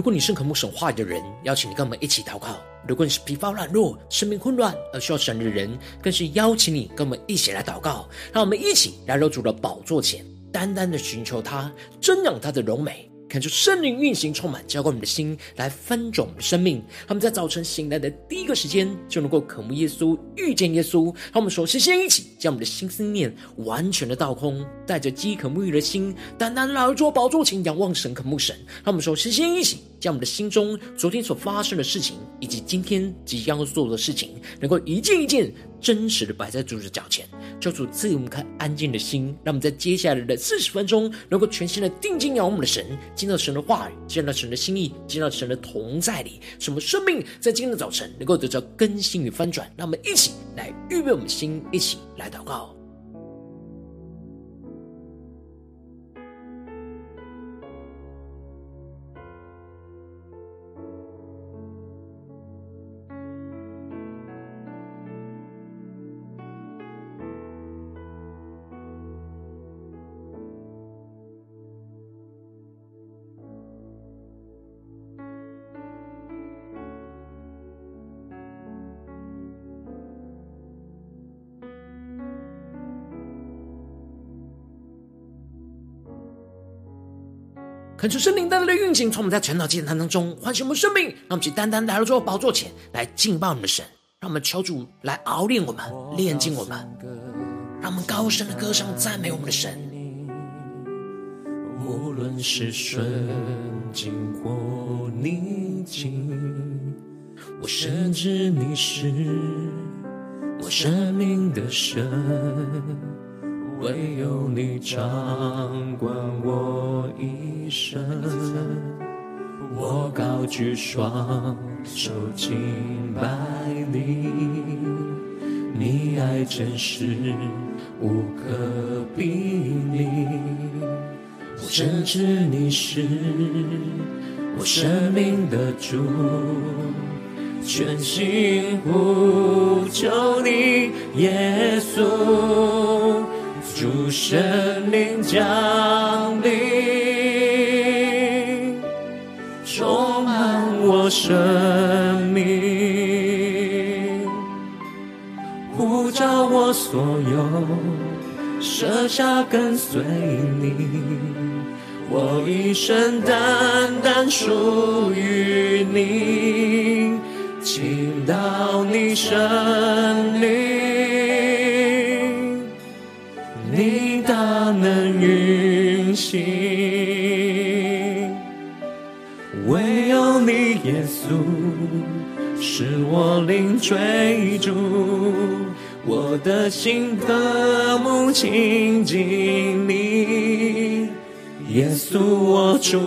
如果你是渴慕神话语的人，邀请你跟我们一起祷告；如果你是疲乏软弱、生命混乱而需要神的人，更是邀请你跟我们一起来祷告。让我们一起来到主的宝座前，单单的寻求他，瞻仰他的荣美。看出圣灵运行，充满浇灌我们的心，来翻转我们的生命。他们在早晨醒来的第一个时间，就能够渴慕耶稣，遇见耶稣。让我们首先先一起将我们的心思念完全的倒空，带着饥渴沐浴的心，单单来到宝座前仰望神，渴慕神。让我们首先先一起将我们的心中昨天所发生的事情，以及今天即将要做的事情，能够一件一件。真实的摆在主的脚前，求主赐予我们颗安静的心，让我们在接下来的四十分钟，能够全心的定睛仰望我们的神，见到神的话语，见到神的心意，见到神的同在里，使我们生命在今天的早晨能够得到更新与翻转。让我们一起来预备我们的心，一起来祷告。恳求圣灵带来的运行，从我们在晨祷祭坛当中唤醒我们生命，让我们去单单来到主的宝座前来敬拜我们的神，让我们求主来熬炼我们、炼净我们，让我们高声的歌唱赞美我们的神。无论是顺境或逆境，我深知你是我生命的神。唯有你掌管我一生，我高举双手敬拜你，你爱真实无可比拟。我深知你是我生命的主，全心呼求你，耶稣。主圣灵降临，充满我生命，呼召我所有，舍下跟随你，我一生单单属于你，倾倒你生灵。行，唯有你耶稣是我灵追逐，我的心渴慕亲近你，耶稣我主。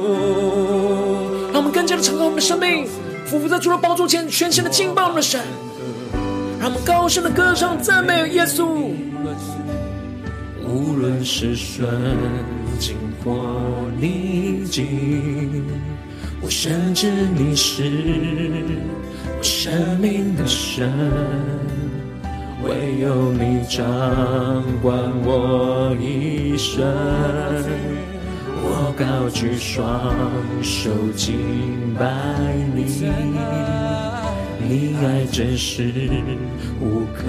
让我们更加的敞开我们的生命，俯伏在主的宝座前，全心的敬拜我们的神，让我们高声的歌唱赞美耶稣。无论是顺境或逆境，我深知你是我生命的神，唯有你掌管我一生。我高举双手敬拜你，你爱真实无可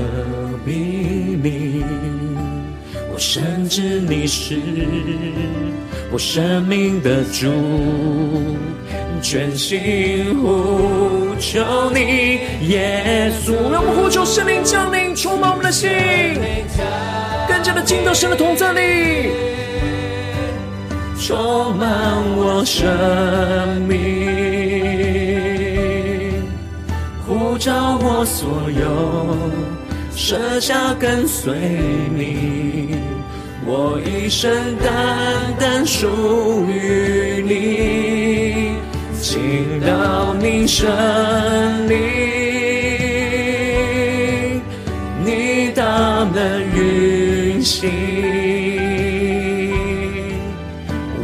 比拟。我深知你是我生命的主，全心呼求你，耶稣。让我们呼求圣灵降临，充满我们的心，更加的进到神的同在里，充满我生命，呼召我所有。舍下跟随你，我一生单单属于你，倾倒你生灵，你大能运行，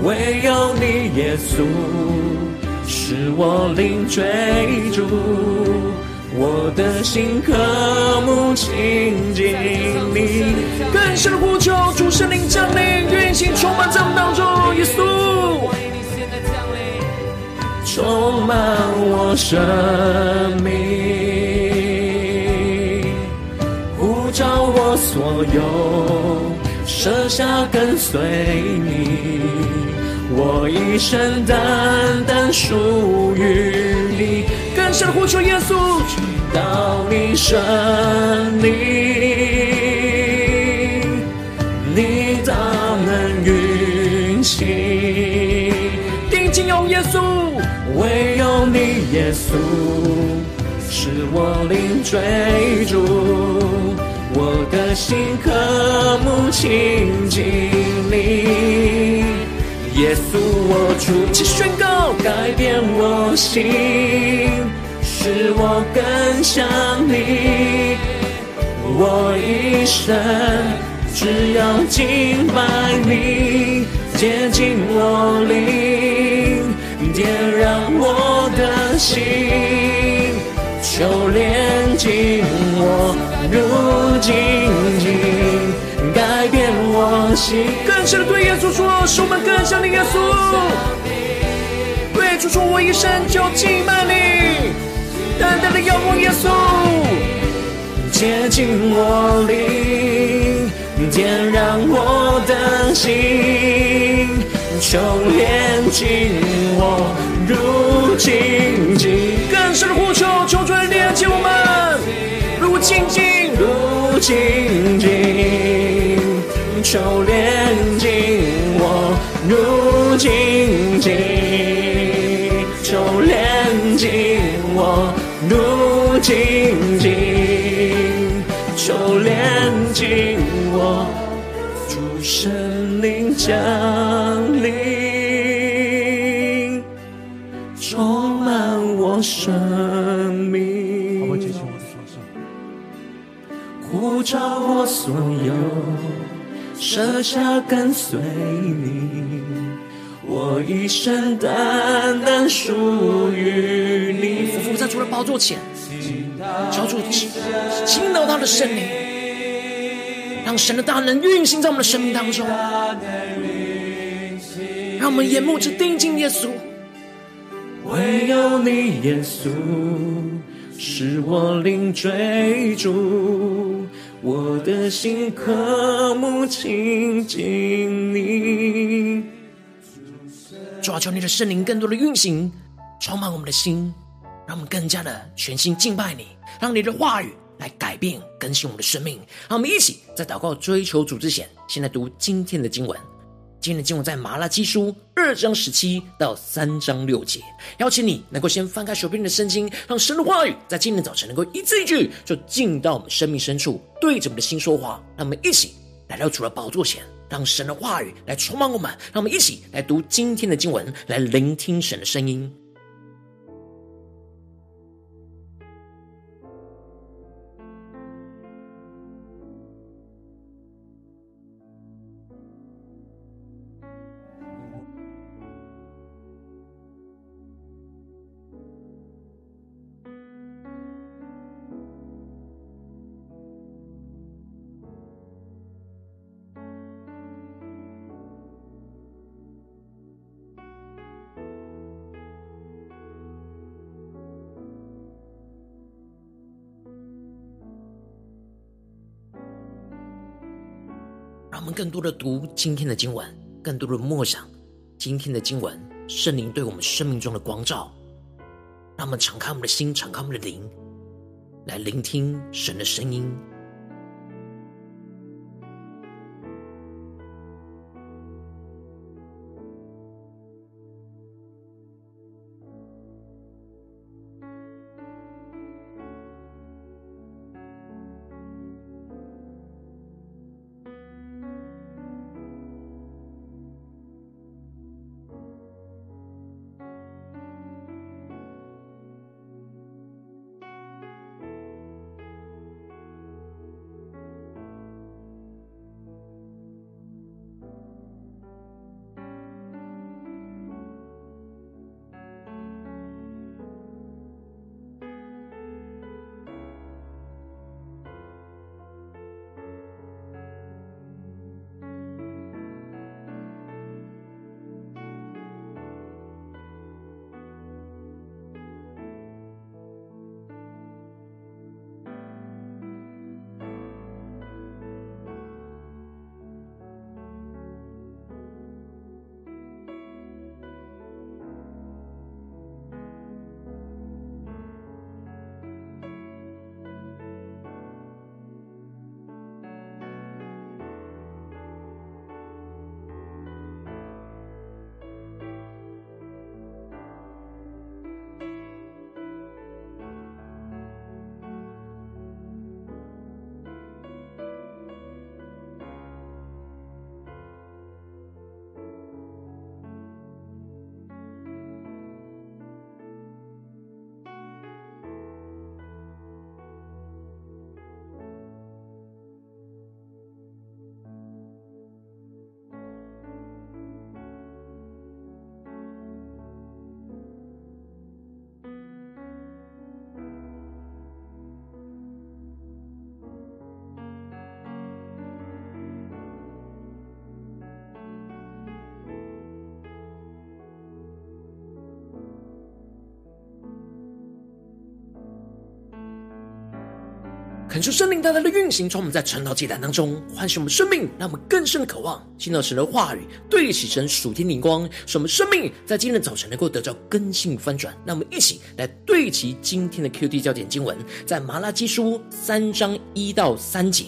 唯有你耶稣是我灵追逐。我的心渴慕亲近你，更深的呼求，主圣灵降临，运行充满在我们当中，耶稣。充满我生命，呼召我所有，舍下跟随你，我一生单单属于你。更深的呼求耶稣，到你生命，你大能运行，定睛有耶稣，唯有你耶稣是我灵追逐，我的心渴慕亲近你，耶稣我主，去宣告改变我心。使我更像你，我一生只要敬拜你，接近我灵，点燃我的心，求炼净我如精金，改变我心。更深的对耶稣说，使我们更像你耶稣。对主说，我一生就敬拜你。单单的仰望耶稣，接近我灵，点燃我的心，求炼净我如精金。更深的呼求，求主来炼净我们，如精金，如精金，求炼净我如精我，主圣灵降临，充满我生命。我接受我的双手，呼召我所有，舍下跟随你。我一生单单属于你。俯伏在除了宝座前，求主倾倒他的圣灵，让神的大能运行在我们的生命当中，让我们眼目只定睛耶稣。唯有你耶稣，是我灵追逐，我的心渴慕亲近你。主啊，求你的圣灵更多的运行，充满我们的心，让我们更加的全心敬拜你，让你的话语来改变更新我们的生命。让我们一起在祷告追求主之前，先来读今天的经文。今天的经文在马拉基书二章十七到三章六节。邀请你能够先翻开手边的圣经，让神的话语在今天早晨能够一字一句，就进到我们生命深处，对着我们的心说话。让我们一起来到主的宝座前。让神的话语来充满我们，让我们一起来读今天的经文，来聆听神的声音。更多的读今天的经文，更多的默想今天的经文，圣灵对我们生命中的光照。让我们敞开我们的心，敞开我们的灵，来聆听神的声音。恳求圣灵大大的运行，从我们在晨祷祭坛当中唤醒我们生命，让我们更深的渴望听到神的话语，对齐神属天灵光，使我们生命在今天的早晨能够得到更新翻转。让我们一起来对齐今天的 QD 焦点经文，在马拉基书三章一到三节。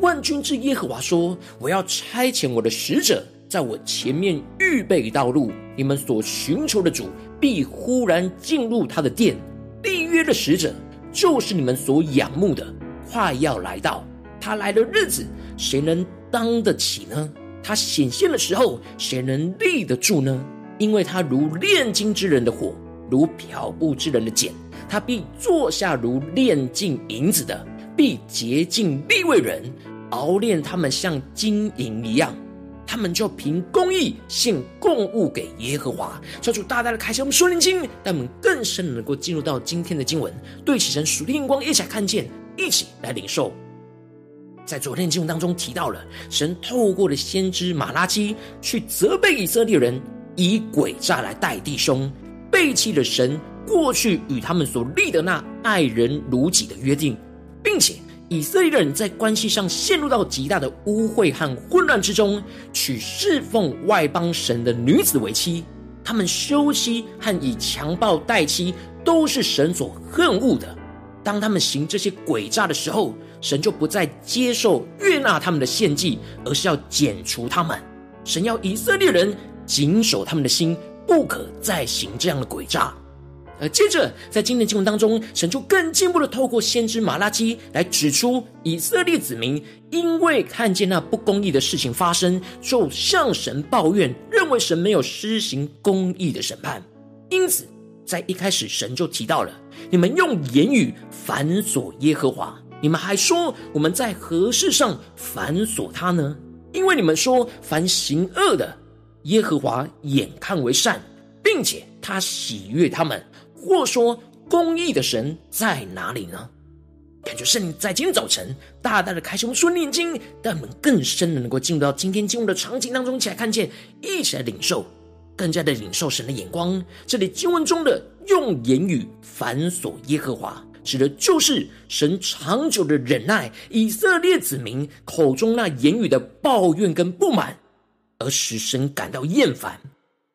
万军之耶和华说：“我要差遣我的使者，在我前面预备道路。你们所寻求的主，必忽然进入他的殿。立约的使者，就是你们所仰慕的。”快要来到，他来的日子，谁能当得起呢？他显现的时候，谁能立得住呢？因为他如炼金之人的火，如漂布之人的碱，他必坐下如炼净银子的，必洁净利未人，熬炼他们像金银一样。他们就凭公义献供物给耶和华。求主大大的开启我们属灵经，让我们更深能够进入到今天的经文，对齐神属灵光，一起来看见。一起来领受，在昨天的经文当中提到了，神透过了先知马拉基去责备以色列人以诡诈来待弟兄，背弃了神过去与他们所立的那爱人如己的约定，并且以色列人在关系上陷入到极大的污秽和混乱之中，娶侍奉外邦神的女子为妻，他们休妻和以强暴待妻，都是神所恨恶的。当他们行这些诡诈的时候，神就不再接受悦纳他们的献祭，而是要剪除他们。神要以色列人谨守他们的心，不可再行这样的诡诈。而接着在今天的经文当中，神就更进一步的透过先知马拉基来指出，以色列子民因为看见那不公义的事情发生，就向神抱怨，认为神没有施行公义的审判，因此。在一开始，神就提到了你们用言语反锁耶和华，你们还说我们在何事上反锁他呢？因为你们说凡行恶的，耶和华眼看为善，并且他喜悦他们，或说公义的神在哪里呢？感觉圣灵在今天早晨大大的开启我们属灵眼睛，让我们更深的能够进入到今天进入的场景当中，一起来看见，一起来领受。更加的领受神的眼光。这里经文中的用言语反锁耶和华，指的就是神长久的忍耐以色列子民口中那言语的抱怨跟不满，而使神感到厌烦。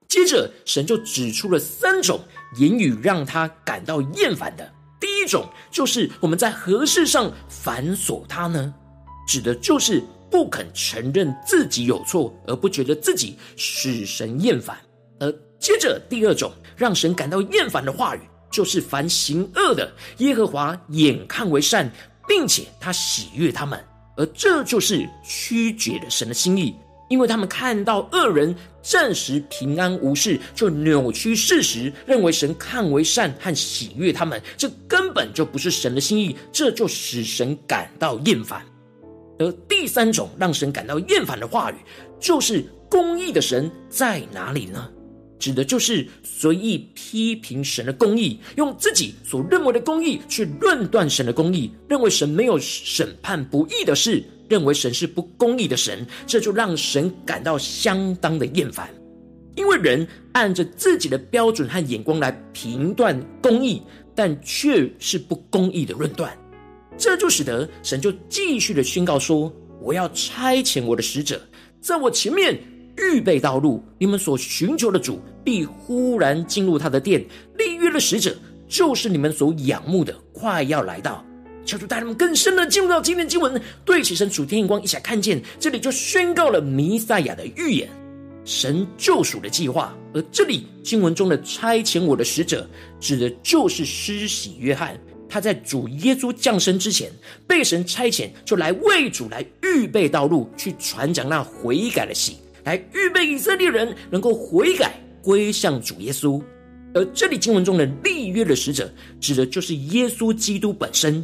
接着，神就指出了三种言语让他感到厌烦的。第一种就是我们在何事上反锁他呢？指的就是不肯承认自己有错，而不觉得自己使神厌烦。而接着，第二种让神感到厌烦的话语，就是凡行恶的，耶和华眼看为善，并且他喜悦他们。而这就是曲解了神的心意，因为他们看到恶人暂时平安无事，就扭曲事实，认为神看为善和喜悦他们，这根本就不是神的心意，这就使神感到厌烦。而第三种让神感到厌烦的话语，就是公义的神在哪里呢？指的就是随意批评神的公义，用自己所认为的公义去论断神的公义，认为神没有审判不义的事，认为神是不公义的神，这就让神感到相当的厌烦。因为人按着自己的标准和眼光来评断公义，但却是不公义的论断，这就使得神就继续的宣告说：“我要差遣我的使者，在我前面。”预备道路，你们所寻求的主必忽然进入他的殿。立约的使者就是你们所仰慕的，快要来到。求主带他们更深的进入到今天经文，对齐神属天眼光，一起来看见。这里就宣告了弥赛亚的预言，神救赎的计划。而这里经文中的差遣我的使者，指的就是施洗约翰。他在主耶稣降生之前，被神差遣，就来为主来预备道路，去传讲那悔改的喜。来预备以色列人能够悔改归向主耶稣，而这里经文中的立约的使者，指的就是耶稣基督本身。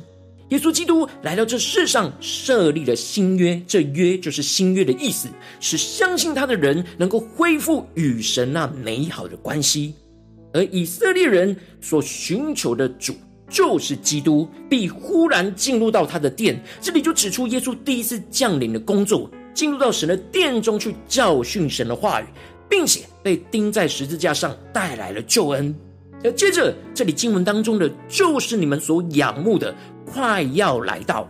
耶稣基督来到这世上，设立了新约，这约就是新约的意思，使相信他的人能够恢复与神那美好的关系。而以色列人所寻求的主，就是基督，必忽然进入到他的殿。这里就指出耶稣第一次降临的工作。进入到神的殿中去教训神的话语，并且被钉在十字架上，带来了救恩。而接着，这里经文当中的就是你们所仰慕的，快要来到。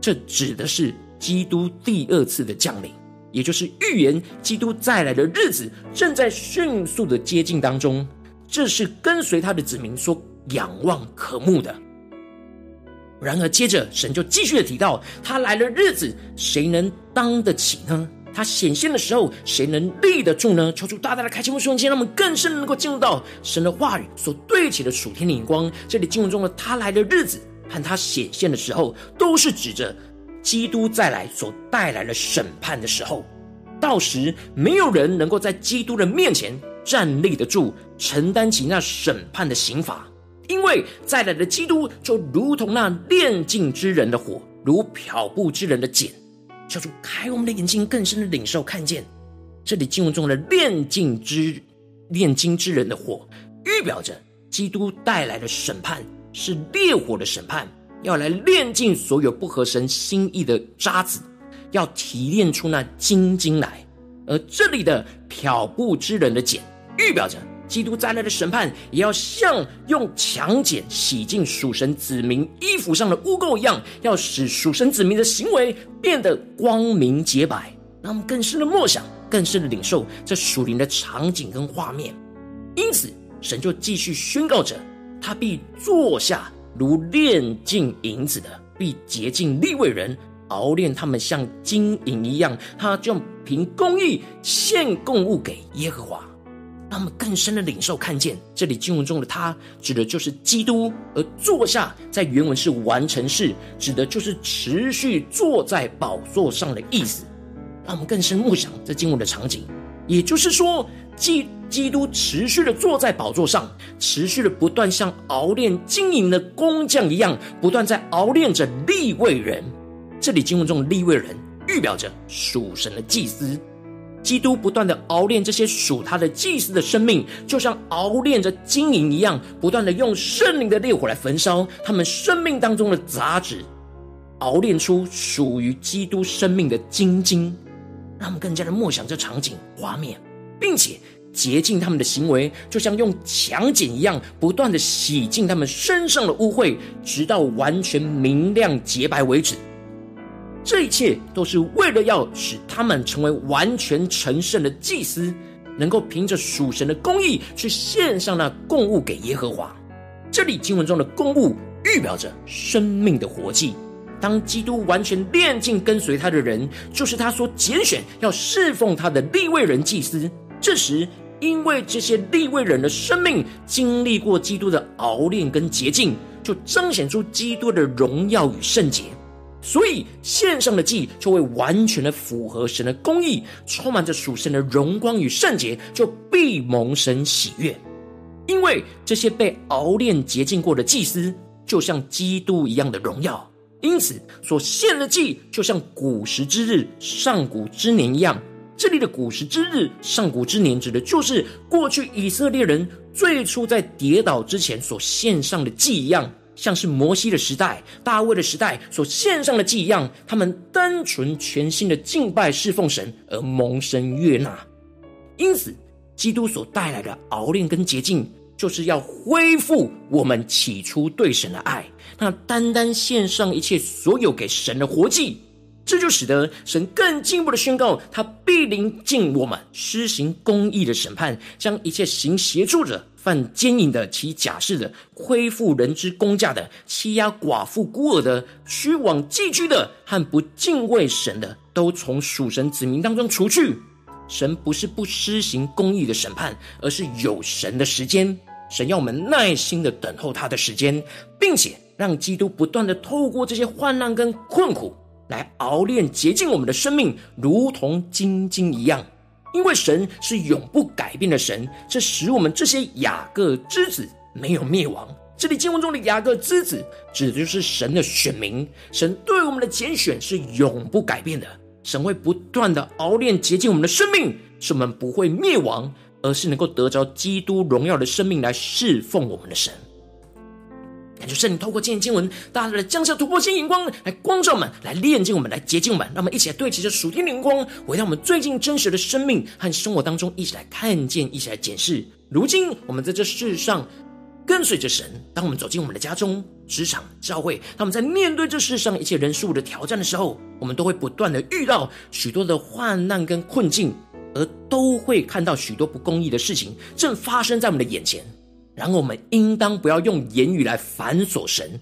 这指的是基督第二次的降临，也就是预言基督再来的日子正在迅速的接近当中。这是跟随他的子民所仰望渴慕的。然而，接着神就继续的提到，他来的日子，谁能当得起呢？他显现的时候，谁能立得住呢？求主大大的开启我们瞬间，让我们更深能够进入到神的话语所对齐的属天的眼光。这里经文中的他来的日子和他显现的时候，都是指着基督再来所带来的审判的时候。到时，没有人能够在基督的面前站立得住，承担起那审判的刑罚。因为再来的基督就如同那炼净之人的火，如漂布之人的碱，叫做开我们的眼睛，更深的领受看见。这里经文中的炼净之炼金之人的火，预表着基督带来的审判是烈火的审判，要来炼尽所有不合神心意的渣子，要提炼出那精金来。而这里的漂布之人的碱，预表着。基督再来的审判，也要像用强碱洗净属神子民衣服上的污垢一样，要使属神子民的行为变得光明洁白。让我们更深的默想，更深的领受这属灵的场景跟画面。因此，神就继续宣告着：他必坐下如炼净银子的，必洁净利未人，熬炼他们像金银一样。他就凭公义献供物给耶和华。让我们更深的领受看见，这里经文中的他指的就是基督，而坐下在原文是完成式，指的就是持续坐在宝座上的意思。让我们更深默想这经文的场景，也就是说，基基督持续的坐在宝座上，持续的不断像熬炼金银的工匠一样，不断在熬炼着利未人。这里经文中的利未人预表着属神的祭司。基督不断的熬炼这些属他的祭司的生命，就像熬炼着金银一样，不断的用圣灵的烈火来焚烧他们生命当中的杂质，熬炼出属于基督生命的精晶，让我们更加的默想这场景画面，并且洁净他们的行为，就像用强碱一样，不断的洗净他们身上的污秽，直到完全明亮洁白为止。这一切都是为了要使他们成为完全成圣的祭司，能够凭着属神的公义去献上那供物给耶和华。这里经文中的供物预表着生命的活祭。当基督完全炼净跟随他的人，就是他所拣选要侍奉他的立位人祭司。这时，因为这些立位人的生命经历过基督的熬炼跟洁净，就彰显出基督的荣耀与圣洁。所以献上的祭就会完全的符合神的公义，充满着属神的荣光与圣洁，就必蒙神喜悦。因为这些被熬炼洁净过的祭司，就像基督一样的荣耀，因此所献的祭就像古时之日、上古之年一样。这里的古时之日、上古之年，指的就是过去以色列人最初在跌倒之前所献上的祭一样。像是摩西的时代、大卫的时代所献上的祭一样，他们单纯全心的敬拜侍奉神而蒙神悦纳。因此，基督所带来的熬炼跟洁净，就是要恢复我们起初对神的爱，那单单献上一切所有给神的活祭。这就使得神更进一步的宣告，他必临近我们，施行公义的审判，将一切行邪术者、犯奸淫的、起假释的、亏负人之公价的、欺压寡妇孤儿的、虚妄寄居的和不敬畏神的，都从属神子民当中除去。神不是不施行公义的审判，而是有神的时间。神要我们耐心的等候他的时间，并且让基督不断的透过这些患难跟困苦。来熬炼洁净我们的生命，如同精金一样。因为神是永不改变的神，这使我们这些雅各之子没有灭亡。这里经文中的雅各之子，指的就是神的选民。神对我们的拣选是永不改变的。神会不断的熬炼洁净我们的生命，使我们不会灭亡，而是能够得着基督荣耀的生命来侍奉我们的神。感谢圣灵透过今天经文，大大的降下突破性眼光，来光照我们，来炼净我们，来洁净我们。让我们一起来对齐着属天灵光，回到我们最近真实的生命和生活当中，一起来看见，一起来检视。如今我们在这世上跟随着神，当我们走进我们的家中、职场、教会，当我们在面对这世上一切人事物的挑战的时候，我们都会不断的遇到许多的患难跟困境，而都会看到许多不公义的事情正发生在我们的眼前。然而，我们应当不要用言语来反锁神。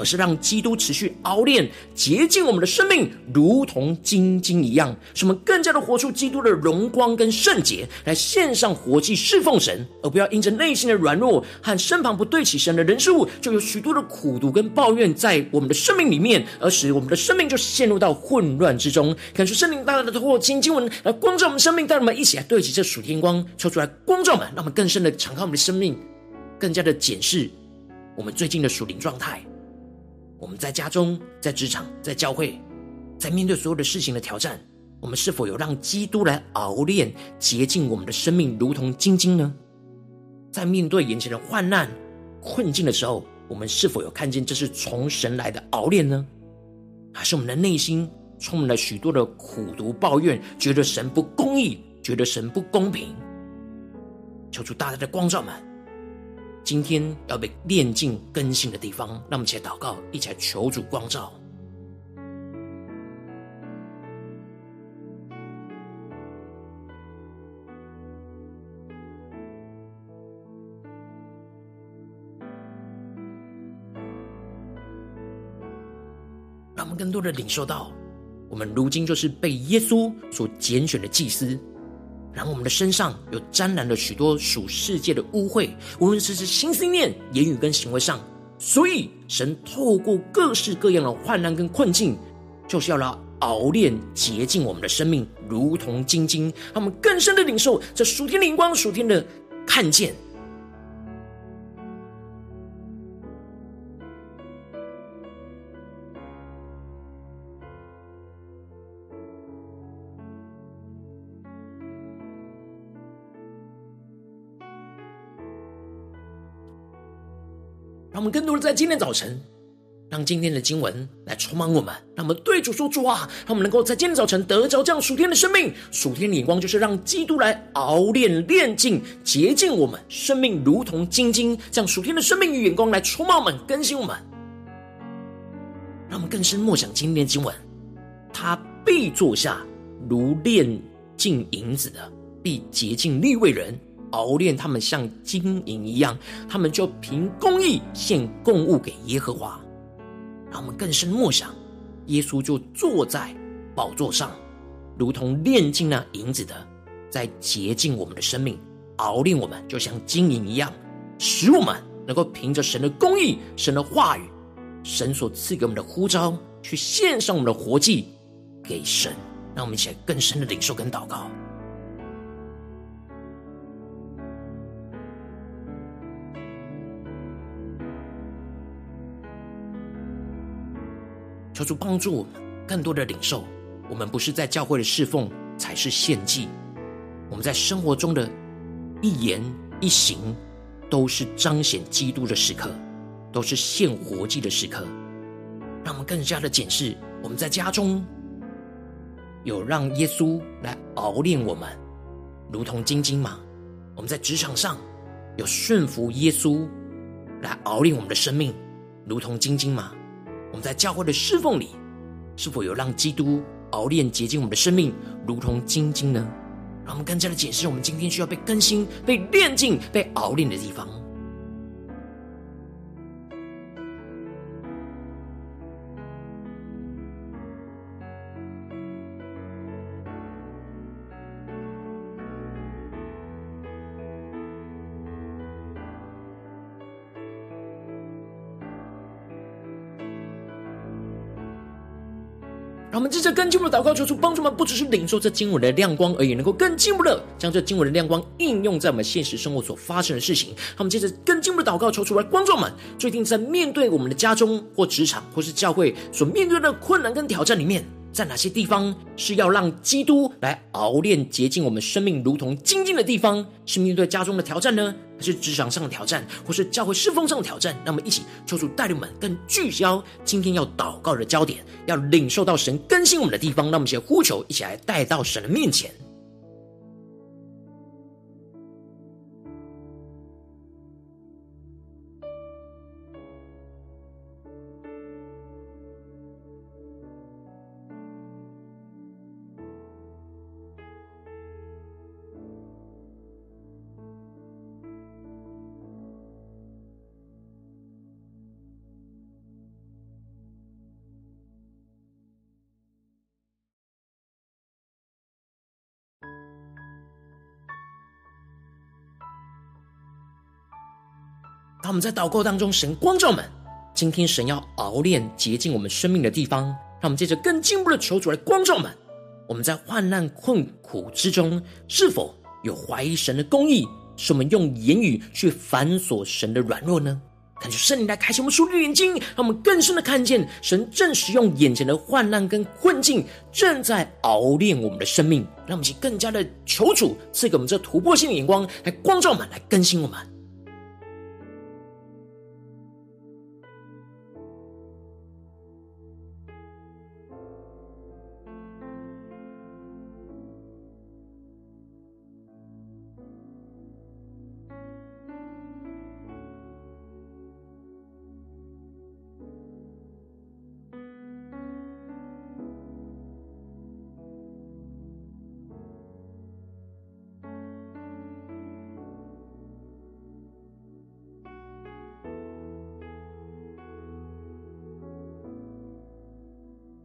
而是让基督持续熬炼、洁净我们的生命，如同精金一样，使我们更加的活出基督的荣光跟圣洁，来献上活祭侍奉神，而不要因着内心的软弱和身旁不对齐神的人事物，就有许多的苦毒跟抱怨在我们的生命里面，而使我们的生命就陷入到混乱之中。感谢圣灵大大的透过经经文来光照我们生命，带我们一起来对齐这属天光，抽出来光照我们，让我们更深的敞开我们的生命，更加的检视我们最近的属灵状态。我们在家中、在职场、在教会，在面对所有的事情的挑战，我们是否有让基督来熬炼、洁净我们的生命，如同精金呢？在面对眼前的患难、困境的时候，我们是否有看见这是从神来的熬炼呢？还是我们的内心充满了许多的苦毒、抱怨，觉得神不公义，觉得神不公平？求主大大的光照们。今天要被炼净更新的地方，让我们一起来祷告，一起来求主光照。让我们更多的领受到，我们如今就是被耶稣所拣选的祭司。然后我们的身上有沾染了许多属世界的污秽，无论是是心思念、言语跟行为上。所以神透过各式各样的患难跟困境，就是要来熬炼、洁净我们的生命，如同晶晶，让我们更深的领受这属天的灵光、属天的看见。让我们更多的在今天早晨，让今天的经文来充满我们，让我们对主说主啊，让我们能够在今天早晨得着这样属天的生命，属天的眼光，就是让基督来熬炼、炼净、洁净我们生命，如同精金，这样属天的生命与眼光来充满我们、更新我们，让我们更深默想今天的经文，他必坐下如炼净银子的，必洁净立位人。熬炼他们像金银一样，他们就凭公义献供物给耶和华。让我们更深默想，耶稣就坐在宝座上，如同炼尽那银子的，在洁净我们的生命，熬炼我们，就像金银一样，使我们能够凭着神的公义、神的话语、神所赐给我们的呼召，去献上我们的活祭给神。让我们一起来更深的领受跟祷告。求主帮助我们更多的领受，我们不是在教会的侍奉才是献祭，我们在生活中的一言一行都是彰显基督的时刻，都是献活祭的时刻。让我们更加的检视，我们在家中有让耶稣来熬炼我们，如同金金吗？我们在职场上有顺服耶稣来熬炼我们的生命，如同金金吗？我们在教会的侍奉里，是否有让基督熬炼洁净我们的生命，如同精金呢？让我们更加的解释，我们今天需要被更新、被炼净、被熬炼的地方。接着更进一步的祷告，求主帮助我们，不只是领受这经文的亮光而已，能够更进一步的将这经文的亮光应用在我们现实生活所发生的事情。他们接着更进一步的祷告，求主来观众们，最近在面对我们的家中或职场或是教会所面对的困难跟挑战里面。在哪些地方是要让基督来熬炼洁净我们生命，如同精金的地方？是面对家中的挑战呢，是职场上的挑战，或是教会侍奉上的挑战？让我们一起抽出带领们更聚焦今天要祷告的焦点，要领受到神更新我们的地方。让我们一起呼求，一起来带到神的面前。让我们在祷告当中，神光照们，今天神要熬炼洁净我们生命的地方，让我们借着更进步的求主来光照们。我们在患难困苦之中，是否有怀疑神的公义？是我们用言语去反锁神的软弱呢？感谢圣灵来开启我们属灵眼睛，让我们更深的看见神正使用眼前的患难跟困境，正在熬炼我们的生命，让我们去更加的求主赐给我们这突破性的眼光，来光照我们，来更新我们。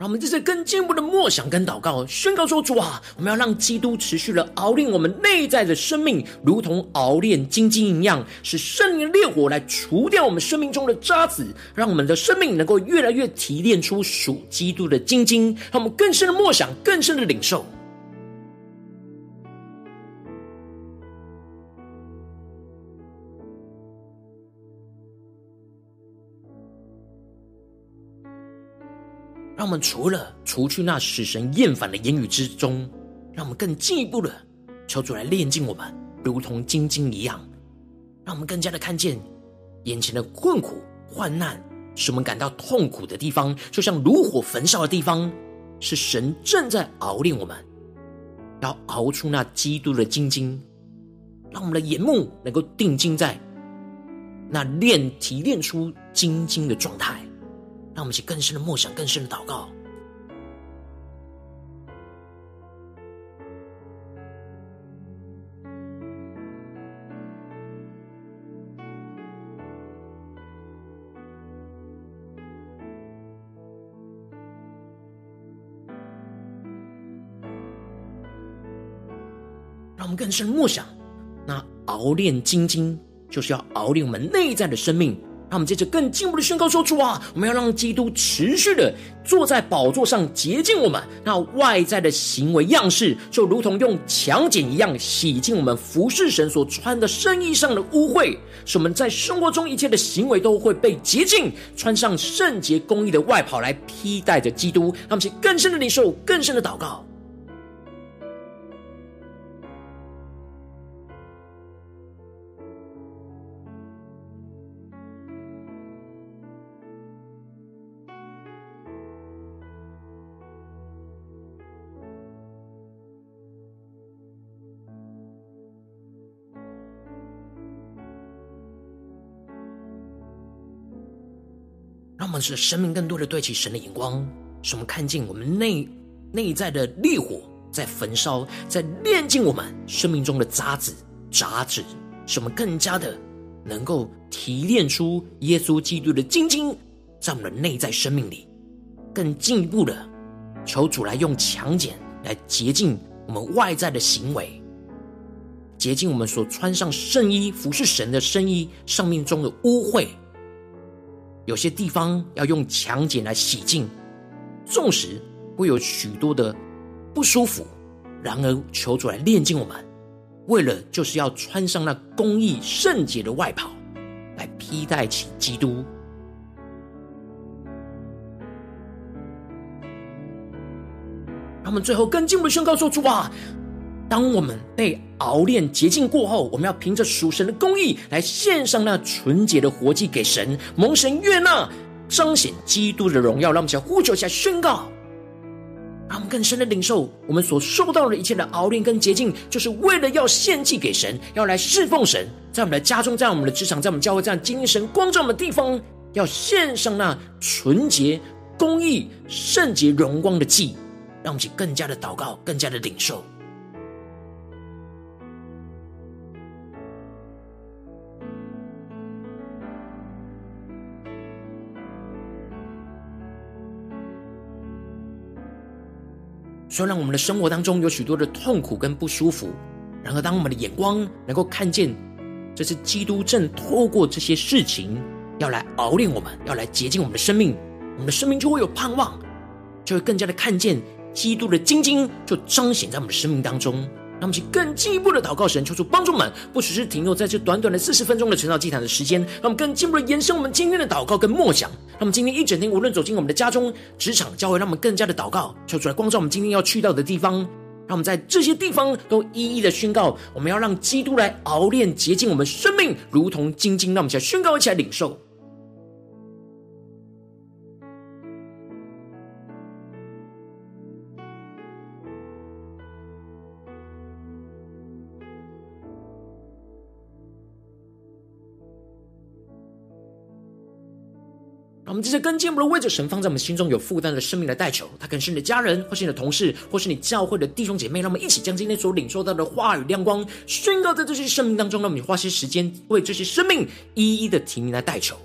让我们这次更进一步的默想跟祷告，宣告说：主啊，我们要让基督持续的熬炼我们内在的生命，如同熬炼金晶一样，使圣灵烈火来除掉我们生命中的渣滓，让我们的生命能够越来越提炼出属基督的晶晶，让我们更深的默想，更深的领受。让我们除了除去那使神厌烦的言语之中，让我们更进一步的求主来炼净我们，如同金晶一样。让我们更加的看见眼前的困苦患难，使我们感到痛苦的地方，就像炉火焚烧的地方，是神正在熬炼我们，要熬出那基督的金晶。让我们的眼目能够定睛在那炼提炼出金晶的状态。让我们去更深的默想，更深的祷告。让我们更深默想，那熬炼金金，就是要熬炼我们内在的生命。让我们接着更进一步的宣告说：“主啊，我们要让基督持续的坐在宝座上洁净我们。那外在的行为样式，就如同用强碱一样，洗净我们服侍神所穿的圣衣上的污秽，使我们在生活中一切的行为都会被洁净，穿上圣洁公义的外袍来披戴着基督。让我们去更深的领受，更深的祷告。”们使生命更多的对齐神的眼光，使我们看见我们内内在的烈火在焚烧，在炼净我们生命中的渣子、杂质，使我们更加的能够提炼出耶稣基督的精金，在我们的内在生命里，更进一步的求主来用强碱来洁净我们外在的行为，洁净我们所穿上圣衣服侍神的圣衣上面中的污秽。有些地方要用强碱来洗净，纵使会有许多的不舒服，然而求主来炼净我们，为了就是要穿上那公义圣洁的外袍，来披戴起基督。他们最后更进一步宣告说：“主啊。”当我们被熬炼洁净过后，我们要凭着属神的公义来献上那纯洁的活祭给神，蒙神悦纳，彰显基督的荣耀。让我们想呼求一下宣告，让我们更深的领受我们所受到的一切的熬炼跟洁净，就是为了要献祭给神，要来侍奉神，在我们的家中，在我们的职场，在我们教会这样经历神光照我们的地方，要献上那纯洁、公义、圣洁、荣光的祭，让我们去更加的祷告，更加的领受。虽然我们的生活当中有许多的痛苦跟不舒服，然而当我们的眼光能够看见这是基督正透过这些事情要来熬炼我们，要来洁净我们的生命，我们的生命就会有盼望，就会更加的看见基督的晶晶就彰显在我们的生命当中。让我们去更进一步的祷告神，求主帮助们，不只是停留在这短短的四十分钟的晨祷祭坛的时间，让我们更进一步的延伸我们今天的祷告跟默想。让我们今天一整天，无论走进我们的家中、职场、教会，让我们更加的祷告，求出来光照我们今天要去到的地方。让我们在这些地方都一一的宣告，我们要让基督来熬炼洁净我们生命，如同精金。让我们一起来宣告，一起来领受。我们这些跟进一步的为着神放在我们心中有负担的生命来代求，他可能是你的家人，或是你的同事，或是你教会的弟兄姐妹。让我们一起将今天所领受到的话语亮光宣告在这些生命当中。让我们花些时间为这些生命一一的提名来代求。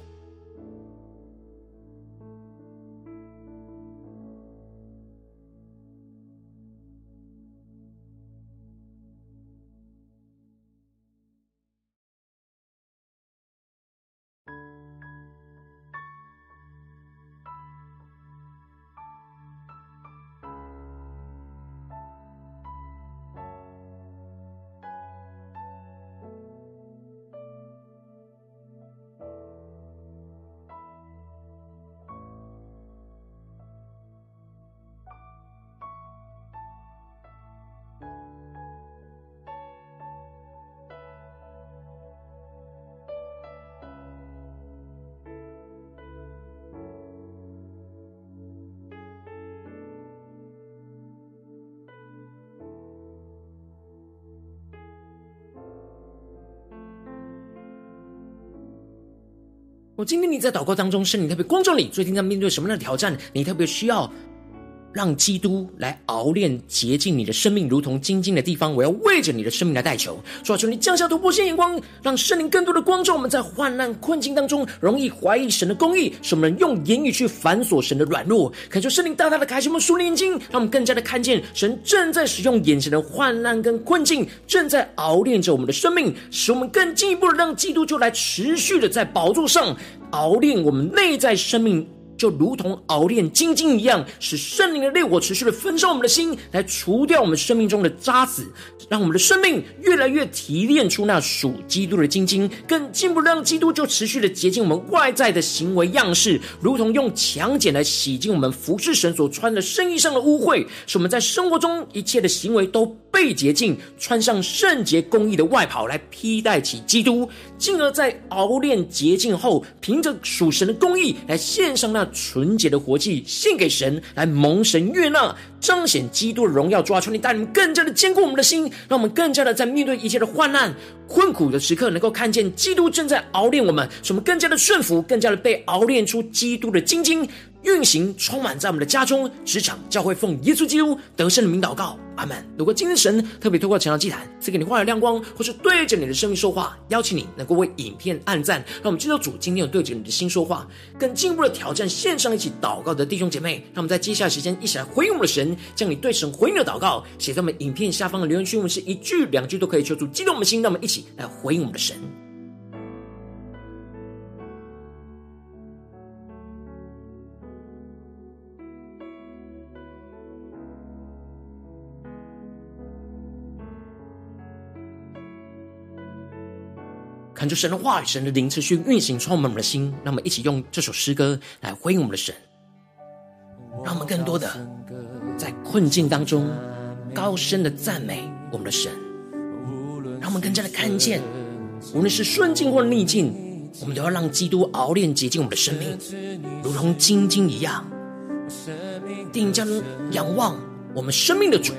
我今天你在祷告当中，圣灵特别光照你，最近在面对什么样的挑战？你特别需要。让基督来熬炼洁净你的生命，如同精金的地方。我要为着你的生命来代求，主啊，求你降下突破性眼光，让圣灵更多的光照我们在患难困境当中，容易怀疑神的公义，使我们用言语去反锁神的软弱。恳求圣灵大大的开启我们属灵眼睛，让我们更加的看见神正在使用眼前的患难跟困境，正在熬炼着我们的生命，使我们更进一步的让基督就来持续的在宝座上熬炼我们内在生命。就如同熬炼精金一样，使圣灵的烈火持续的焚烧我们的心，来除掉我们生命中的渣滓，让我们的生命越来越提炼出那属基督的精金，更进一步让基督就持续的洁净我们外在的行为样式，如同用强碱来洗净我们服侍神所穿的圣衣上的污秽，使我们在生活中一切的行为都被洁净，穿上圣洁公义的外袍来披戴起基督，进而在熬炼洁净后，凭着属神的公义来献上那。纯洁的活祭献给神，来蒙神悦纳，彰显基督的荣耀。主啊，求你带领更加的坚固我们的心，让我们更加的在面对一切的患难、困苦的时刻，能够看见基督正在熬炼我们，使我们更加的顺服，更加的被熬炼出基督的精金。运行充满在我们的家中、职场、教会，奉耶稣基督得胜的名祷告，阿门。如果今天神特别透过晨祷祭坛赐给你话语亮光，或是对着你的生命说话，邀请你能够为影片按赞，让我们知道主今天有对着你的心说话，更进一步的挑战线上一起祷告的弟兄姐妹，让我们在接下来时间一起来回应我们的神，将你对神回应的祷告写在我们影片下方的留言区，我们是一句两句都可以求主激动我们的心，让我们一起来回应我们的神。看出神的话语，神的灵持续运行，充满我们的心。让我们一起用这首诗歌来回应我们的神，让我们更多的在困境当中高声的赞美我们的神，让我们更加的看见，无论是顺境或逆境，我们都要让基督熬炼洁净我们的生命，如同精金一样，定将仰望我们生命的主，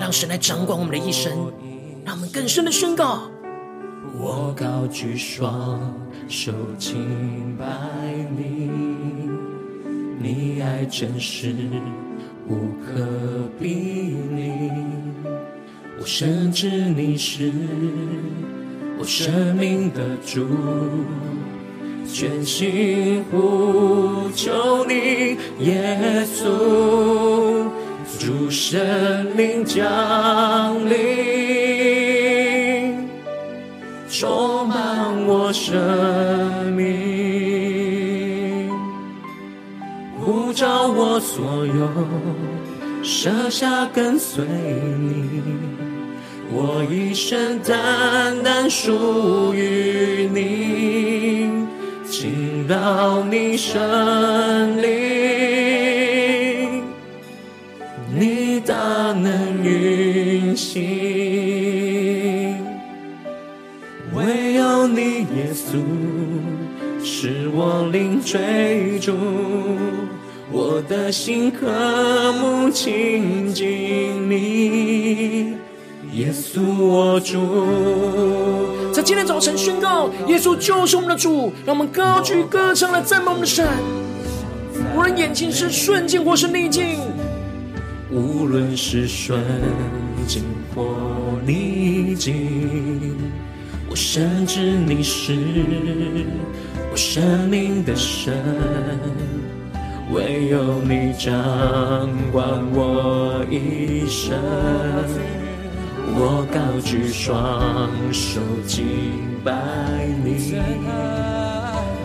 让神来掌管我们的一生，让我们更深的宣告。我高举双手敬拜你，你爱真实无可比拟。我深知你是我生命的主，全心呼求你，耶稣，主圣灵降临。充满我生命，呼召我所有，舍下跟随你，我一生单单属于你，倾倒你圣灵，你大能运行。是我灵追逐，我的心渴慕亲近你，耶稣我主。在今天早晨宣告，耶稣就是我们的主，让我们高举歌唱来赞美我们的神。无论眼前是顺境或是逆境，无论是顺境或逆境。我深知你是我生命的神，唯有你掌管我一生。我高举双手敬拜你，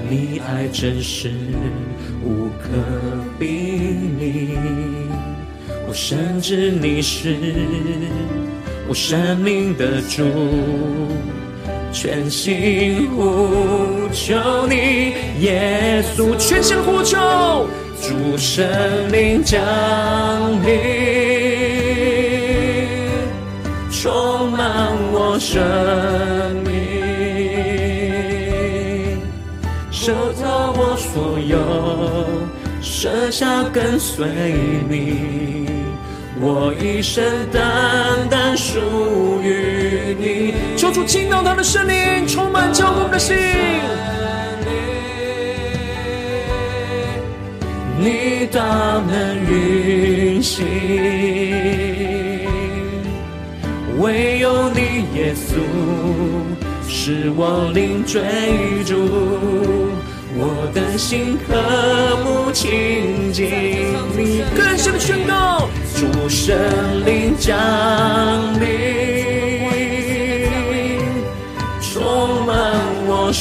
你爱真实无可比拟。我深知你是我生命的主。全心呼求你，耶稣，全心呼求，主圣灵降临，充满我生命，舍掉我所有，舍下跟随你。我一生单单属于你，求主倾倒他的圣灵，充满交我们的心。你大能运行，唯有你耶稣，是我灵追逐。我的心渴慕亲近你，更深的宣告，主圣灵降临，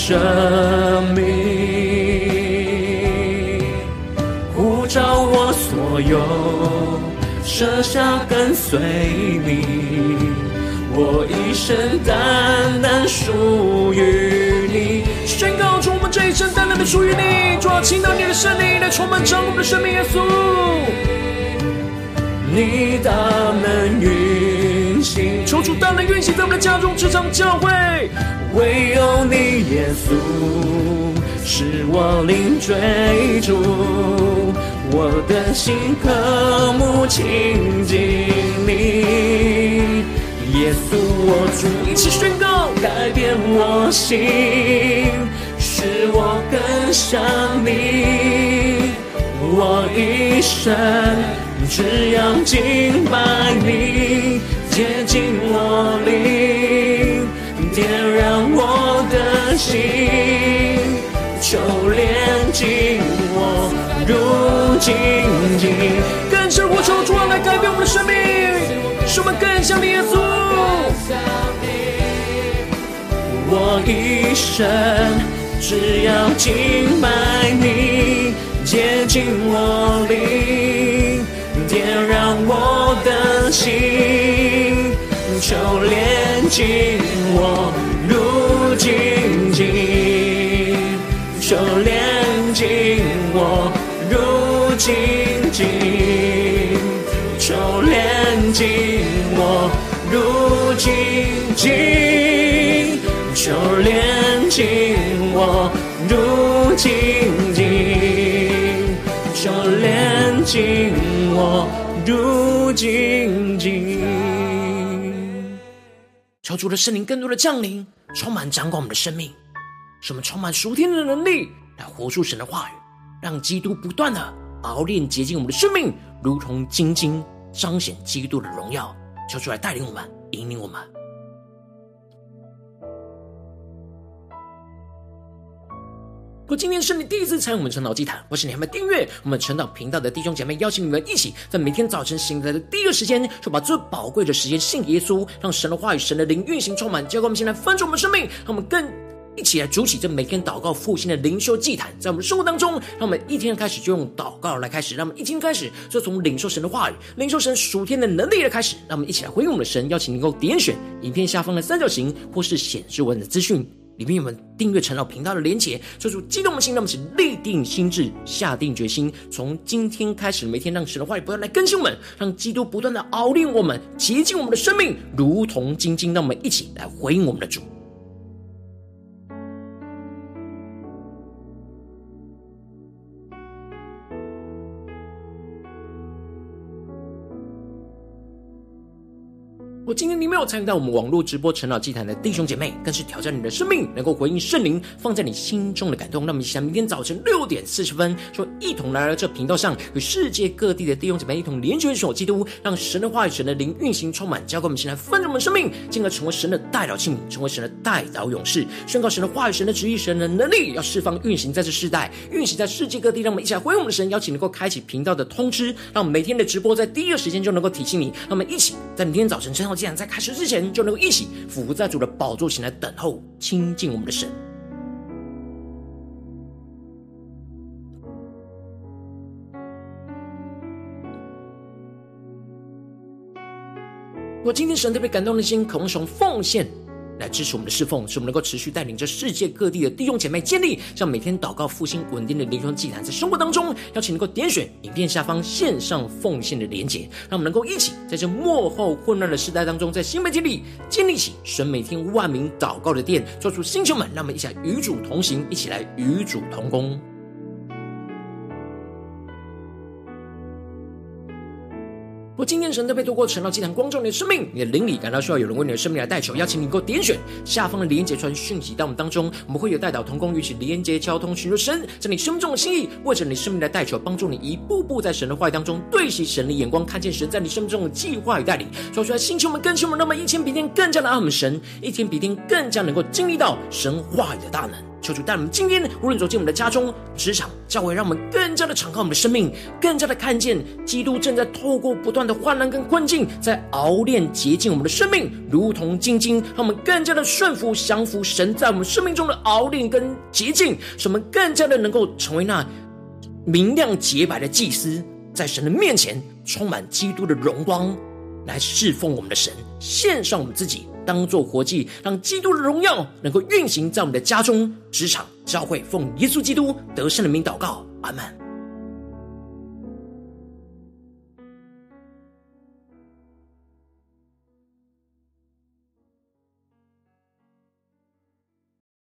生命，呼召我所有，舍下跟随你，我一生单单属于你，宣告出。这一生单单的属于你，主啊，倾倒你的圣灵来充满整个我们的生命，耶稣。你大能运行，求主大能运行在我们的家中、职场、教会。唯有你，耶稣，是我灵追逐，我的心渴慕亲近你，耶稣，我主，一起宣告，改变我心。使我更像你，我一生只要敬拜你，接近我灵，点燃我的心，求炼净我如精金。更深呼求主，来改变我们的生命，使我们更像你耶稣。我一生。只要敬拜你，接近我灵，点燃我的心，求炼净我如精金，求炼净我如精金，求炼净我如精金，求炼净。我如精金，求炼净我如精金。求主的圣灵更多的降临，充满掌管我们的生命，使我们充满属天的能力，来活出神的话语，让基督不断的熬炼洁净我们的生命，如同晶晶彰显基督的荣耀。求主来带领我们，引领我们。如果今天是你第一次参与我们晨祷祭坛，或是你还没订阅我们晨祷频道的弟兄姐妹，邀请你们一起在每天早晨醒来的第一个时间，就把最宝贵的时间献给耶稣，让神的话语、神的灵运行充满，交给我们现在翻转我们生命，让我们更一起来主起这每天祷告复兴的灵修祭坛，在我们生活当中，让我们一天开始就用祷告来开始，让我们一天开始就从领受神的话语、领受神属天的能力来开始，让我们一起来回应我们的神。邀请你能够点选影片下方的三角形，或是显示文的资讯。里面有我们订阅陈老频道的连结，做出激动的心，让我们是立定心智，下定决心，从今天开始，每天让神的话语不断来更新我们，让基督不断的熬炼我们，洁净我们的生命，如同晶晶。让我们一起来回应我们的主。我今天你没有参与到我们网络直播晨祷祭坛的弟兄姐妹，更是挑战你的生命，能够回应圣灵放在你心中的感动。那么，想明天早晨六点四十分，说一同来到这频道上，与世界各地的弟兄姐妹一同连接所基督，让神的话语、神的灵运行充满，交给我们，现在分盛我们生命，进而成为神的代祷器皿，成为神的代祷勇士，宣告神的话语、神的旨意、神的能力，要释放运行在这世代，运行在世界各地。让我们一起来回应我们的神，邀请能够开启频道的通知，让我们每天的直播在第一个时间就能够提醒你。让我们一起在明天早晨晨祷。既然在开始之前，就能够一起俯伏在主的宝座前来等候亲近我们的神。我今天神特别感动的心，渴望从奉献。来支持我们的侍奉，使我们能够持续带领着世界各地的弟兄姐妹建立，像每天祷告复兴稳定的灵修祭坛，在生活当中，邀请能够点选影片下方线上奉献的连结，让我们能够一起在这幕后混乱的时代当中，在新媒体里建立起神每天万名祷告的殿，做出星球们，让我们一起来与主同行，一起来与主同工。若今天神特别透过晨祷祭坛光照你的生命，你的灵里感到需要有人为你的生命来代求，邀请你能够点选下方的连结传讯息到我们当中，我们会有代祷同工，与其连结交通，寻求神在你生命中的心意，为着你生命来代求，帮助你一步步在神的话语当中对齐神的眼光，看见神在你生命中的计划与带领，说出来星球们、更新们，那么一天比一天更加的爱我们神，一天比一天更加能够经历到神话语的大能。求主带我们今天无论走进我们的家中、职场、教会，让我们更加的敞开我们的生命，更加的看见基督正在透过不断的患难跟困境，在熬炼洁净我们的生命，如同精金，让我们更加的顺服降服神在我们生命中的熬炼跟洁净，使我们更加的能够成为那明亮洁白的祭司，在神的面前充满基督的荣光，来侍奉我们的神，献上我们自己。当做活祭，让基督的荣耀能够运行在我们的家中、职场、教会，奉耶稣基督得胜的名祷告，阿门。